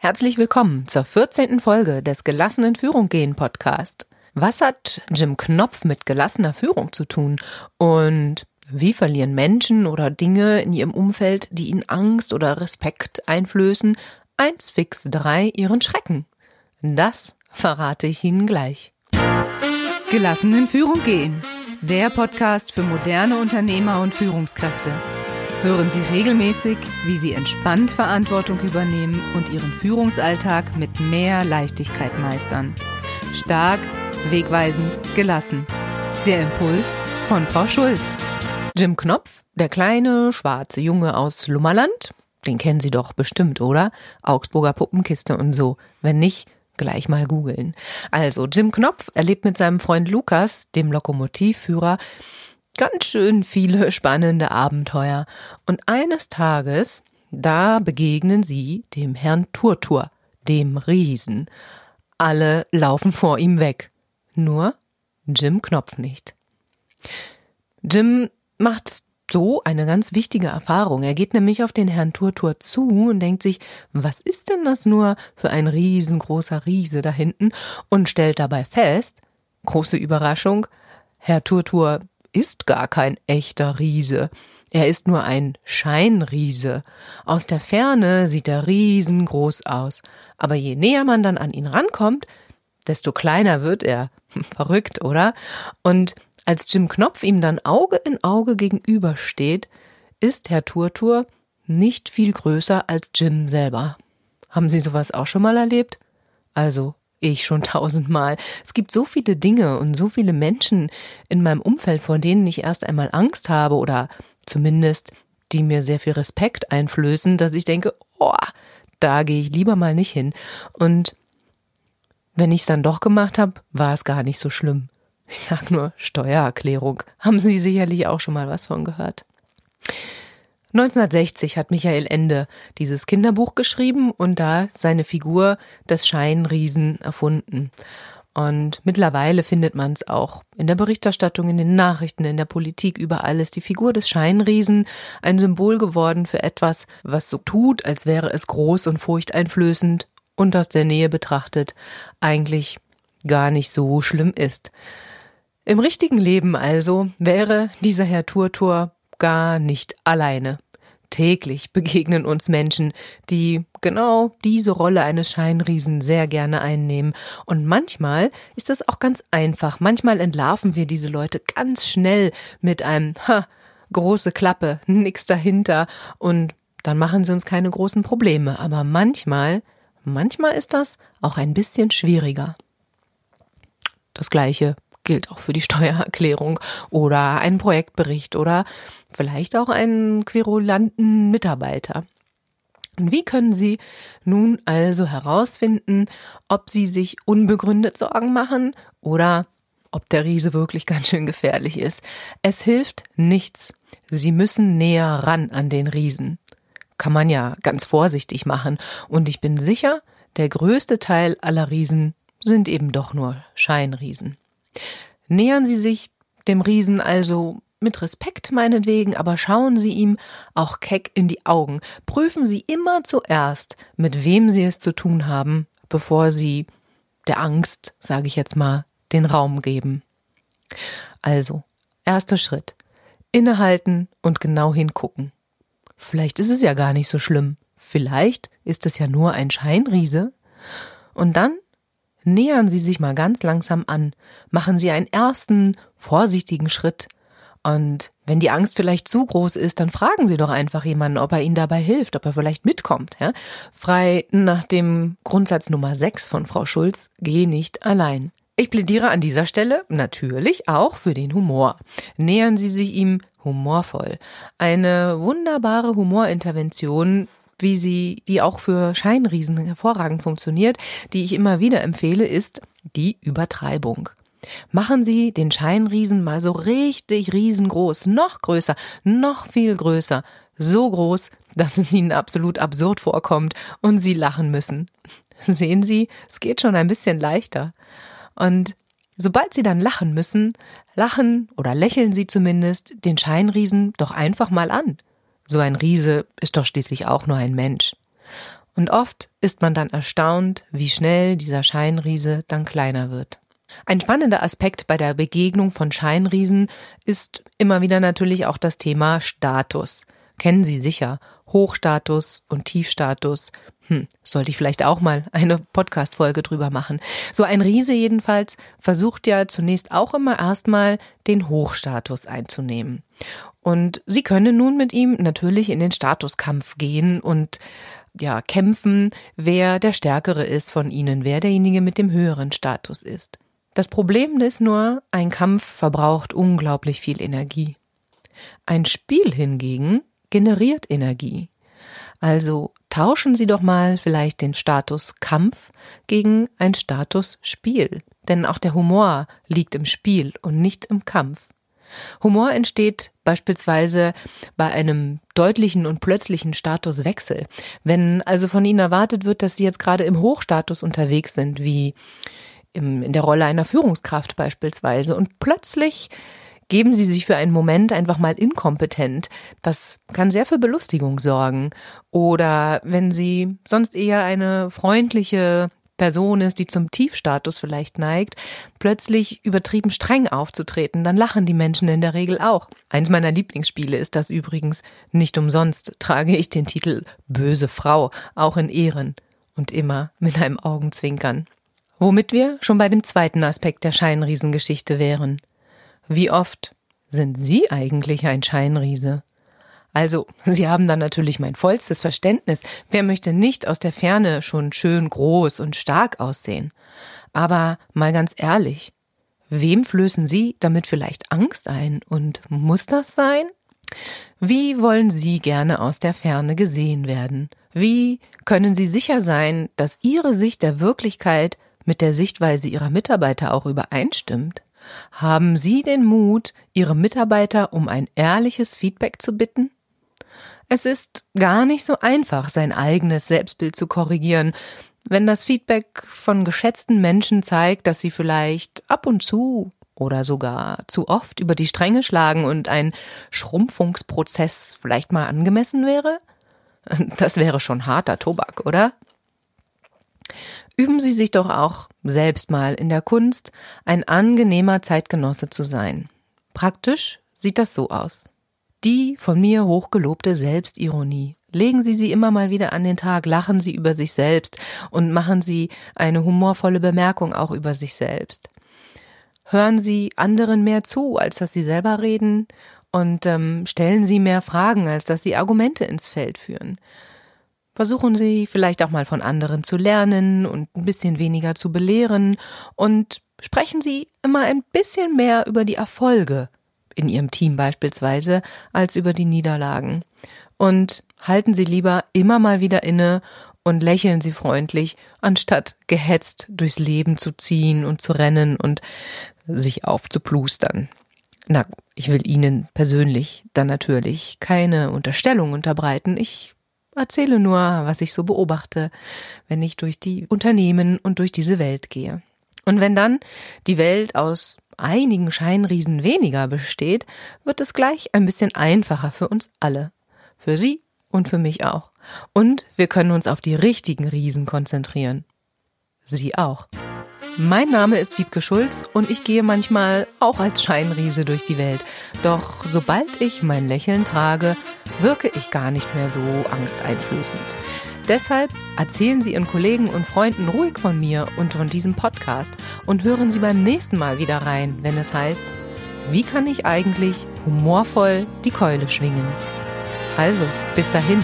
Herzlich willkommen zur 14. Folge des Gelassenen Führung gehen Podcast. Was hat Jim Knopf mit gelassener Führung zu tun? Und wie verlieren Menschen oder Dinge in ihrem Umfeld, die ihnen Angst oder Respekt einflößen, eins fix drei ihren Schrecken? Das verrate ich Ihnen gleich. Gelassenen Führung gehen. Der Podcast für moderne Unternehmer und Führungskräfte. Hören Sie regelmäßig, wie Sie entspannt Verantwortung übernehmen und Ihren Führungsalltag mit mehr Leichtigkeit meistern. Stark, wegweisend, gelassen. Der Impuls von Frau Schulz. Jim Knopf, der kleine schwarze Junge aus Lummerland, den kennen Sie doch bestimmt, oder? Augsburger Puppenkiste und so. Wenn nicht, gleich mal googeln. Also, Jim Knopf erlebt mit seinem Freund Lukas, dem Lokomotivführer, ganz schön viele spannende Abenteuer. Und eines Tages, da begegnen sie dem Herrn Turtur, dem Riesen. Alle laufen vor ihm weg. Nur Jim Knopf nicht. Jim macht so eine ganz wichtige Erfahrung. Er geht nämlich auf den Herrn Turtur zu und denkt sich, was ist denn das nur für ein riesengroßer Riese da hinten? Und stellt dabei fest, große Überraschung, Herr Turtur ist gar kein echter Riese. Er ist nur ein Scheinriese. Aus der Ferne sieht er riesengroß aus. Aber je näher man dann an ihn rankommt, desto kleiner wird er. Verrückt, oder? Und als Jim Knopf ihm dann Auge in Auge gegenübersteht, ist Herr Turtur nicht viel größer als Jim selber. Haben Sie sowas auch schon mal erlebt? Also, ich schon tausendmal. Es gibt so viele Dinge und so viele Menschen in meinem Umfeld, vor denen ich erst einmal Angst habe oder zumindest die mir sehr viel Respekt einflößen, dass ich denke, oh, da gehe ich lieber mal nicht hin. Und wenn ich es dann doch gemacht habe, war es gar nicht so schlimm. Ich sag nur Steuererklärung. Haben Sie sicherlich auch schon mal was von gehört. 1960 hat Michael Ende dieses Kinderbuch geschrieben und da seine Figur des Scheinriesen erfunden. Und mittlerweile findet man es auch in der Berichterstattung, in den Nachrichten, in der Politik, überall ist die Figur des Scheinriesen ein Symbol geworden für etwas, was so tut, als wäre es groß und furchteinflößend und aus der Nähe betrachtet eigentlich gar nicht so schlimm ist. Im richtigen Leben also wäre dieser Herr Turtur gar nicht alleine. Täglich begegnen uns Menschen, die genau diese Rolle eines Scheinriesen sehr gerne einnehmen. Und manchmal ist das auch ganz einfach. Manchmal entlarven wir diese Leute ganz schnell mit einem Ha, große Klappe, nix dahinter und dann machen sie uns keine großen Probleme. Aber manchmal, manchmal ist das auch ein bisschen schwieriger. Das gleiche gilt auch für die Steuererklärung oder einen Projektbericht oder vielleicht auch einen querulanten Mitarbeiter. Und wie können Sie nun also herausfinden, ob Sie sich unbegründet Sorgen machen oder ob der Riese wirklich ganz schön gefährlich ist? Es hilft nichts. Sie müssen näher ran an den Riesen. Kann man ja ganz vorsichtig machen. Und ich bin sicher, der größte Teil aller Riesen sind eben doch nur Scheinriesen. Nähern Sie sich dem Riesen also mit Respekt meinetwegen, aber schauen Sie ihm auch keck in die Augen. Prüfen Sie immer zuerst, mit wem Sie es zu tun haben, bevor Sie der Angst, sage ich jetzt mal, den Raum geben. Also, erster Schritt. Innehalten und genau hingucken. Vielleicht ist es ja gar nicht so schlimm. Vielleicht ist es ja nur ein Scheinriese. Und dann nähern Sie sich mal ganz langsam an. Machen Sie einen ersten, vorsichtigen Schritt. Und wenn die Angst vielleicht zu groß ist, dann fragen Sie doch einfach jemanden, ob er Ihnen dabei hilft, ob er vielleicht mitkommt. Ja? Frei nach dem Grundsatz Nummer 6 von Frau Schulz, geh nicht allein. Ich plädiere an dieser Stelle natürlich auch für den Humor. Nähern Sie sich ihm humorvoll. Eine wunderbare Humorintervention wie sie, die auch für Scheinriesen hervorragend funktioniert, die ich immer wieder empfehle, ist die Übertreibung. Machen Sie den Scheinriesen mal so richtig riesengroß, noch größer, noch viel größer, so groß, dass es Ihnen absolut absurd vorkommt und Sie lachen müssen. Sehen Sie, es geht schon ein bisschen leichter. Und sobald Sie dann lachen müssen, lachen oder lächeln Sie zumindest den Scheinriesen doch einfach mal an. So ein Riese ist doch schließlich auch nur ein Mensch. Und oft ist man dann erstaunt, wie schnell dieser Scheinriese dann kleiner wird. Ein spannender Aspekt bei der Begegnung von Scheinriesen ist immer wieder natürlich auch das Thema Status. Kennen Sie sicher. Hochstatus und Tiefstatus. Hm, sollte ich vielleicht auch mal eine Podcast-Folge drüber machen. So ein Riese jedenfalls versucht ja zunächst auch immer erstmal den Hochstatus einzunehmen. Und Sie können nun mit ihm natürlich in den Statuskampf gehen und ja, kämpfen, wer der Stärkere ist von ihnen, wer derjenige mit dem höheren Status ist. Das Problem ist nur, ein Kampf verbraucht unglaublich viel Energie. Ein Spiel hingegen generiert Energie. Also tauschen Sie doch mal vielleicht den Status Kampf gegen ein Status Spiel. Denn auch der Humor liegt im Spiel und nicht im Kampf. Humor entsteht beispielsweise bei einem deutlichen und plötzlichen Statuswechsel. Wenn also von Ihnen erwartet wird, dass Sie jetzt gerade im Hochstatus unterwegs sind, wie im, in der Rolle einer Führungskraft beispielsweise, und plötzlich geben Sie sich für einen Moment einfach mal inkompetent. Das kann sehr für Belustigung sorgen. Oder wenn Sie sonst eher eine freundliche Person ist, die zum Tiefstatus vielleicht neigt, plötzlich übertrieben streng aufzutreten, dann lachen die Menschen in der Regel auch. Eins meiner Lieblingsspiele ist das übrigens. Nicht umsonst trage ich den Titel Böse Frau, auch in Ehren und immer mit einem Augenzwinkern. Womit wir schon bei dem zweiten Aspekt der Scheinriesengeschichte wären. Wie oft sind Sie eigentlich ein Scheinriese? Also, Sie haben dann natürlich mein vollstes Verständnis. Wer möchte nicht aus der Ferne schon schön groß und stark aussehen? Aber mal ganz ehrlich, wem flößen Sie damit vielleicht Angst ein? Und muss das sein? Wie wollen Sie gerne aus der Ferne gesehen werden? Wie können Sie sicher sein, dass Ihre Sicht der Wirklichkeit mit der Sichtweise Ihrer Mitarbeiter auch übereinstimmt? Haben Sie den Mut, Ihre Mitarbeiter um ein ehrliches Feedback zu bitten? Es ist gar nicht so einfach, sein eigenes Selbstbild zu korrigieren, wenn das Feedback von geschätzten Menschen zeigt, dass sie vielleicht ab und zu oder sogar zu oft über die Stränge schlagen und ein Schrumpfungsprozess vielleicht mal angemessen wäre? Das wäre schon harter Tobak, oder? Üben Sie sich doch auch selbst mal in der Kunst, ein angenehmer Zeitgenosse zu sein. Praktisch sieht das so aus. Die von mir hochgelobte Selbstironie. Legen Sie sie immer mal wieder an den Tag, lachen Sie über sich selbst und machen Sie eine humorvolle Bemerkung auch über sich selbst. Hören Sie anderen mehr zu, als dass Sie selber reden und ähm, stellen Sie mehr Fragen, als dass Sie Argumente ins Feld führen. Versuchen Sie vielleicht auch mal von anderen zu lernen und ein bisschen weniger zu belehren und sprechen Sie immer ein bisschen mehr über die Erfolge in Ihrem Team beispielsweise als über die Niederlagen. Und halten Sie lieber immer mal wieder inne und lächeln Sie freundlich, anstatt gehetzt durchs Leben zu ziehen und zu rennen und sich aufzuplustern. Na, ich will Ihnen persönlich dann natürlich keine Unterstellung unterbreiten. Ich erzähle nur, was ich so beobachte, wenn ich durch die Unternehmen und durch diese Welt gehe. Und wenn dann die Welt aus einigen Scheinriesen weniger besteht, wird es gleich ein bisschen einfacher für uns alle. Für Sie und für mich auch. Und wir können uns auf die richtigen Riesen konzentrieren. Sie auch. Mein Name ist Wiebke Schulz und ich gehe manchmal auch als Scheinriese durch die Welt. Doch sobald ich mein Lächeln trage, wirke ich gar nicht mehr so angsteinflößend. Deshalb erzählen Sie Ihren Kollegen und Freunden ruhig von mir und von diesem Podcast und hören Sie beim nächsten Mal wieder rein, wenn es heißt, wie kann ich eigentlich humorvoll die Keule schwingen? Also, bis dahin.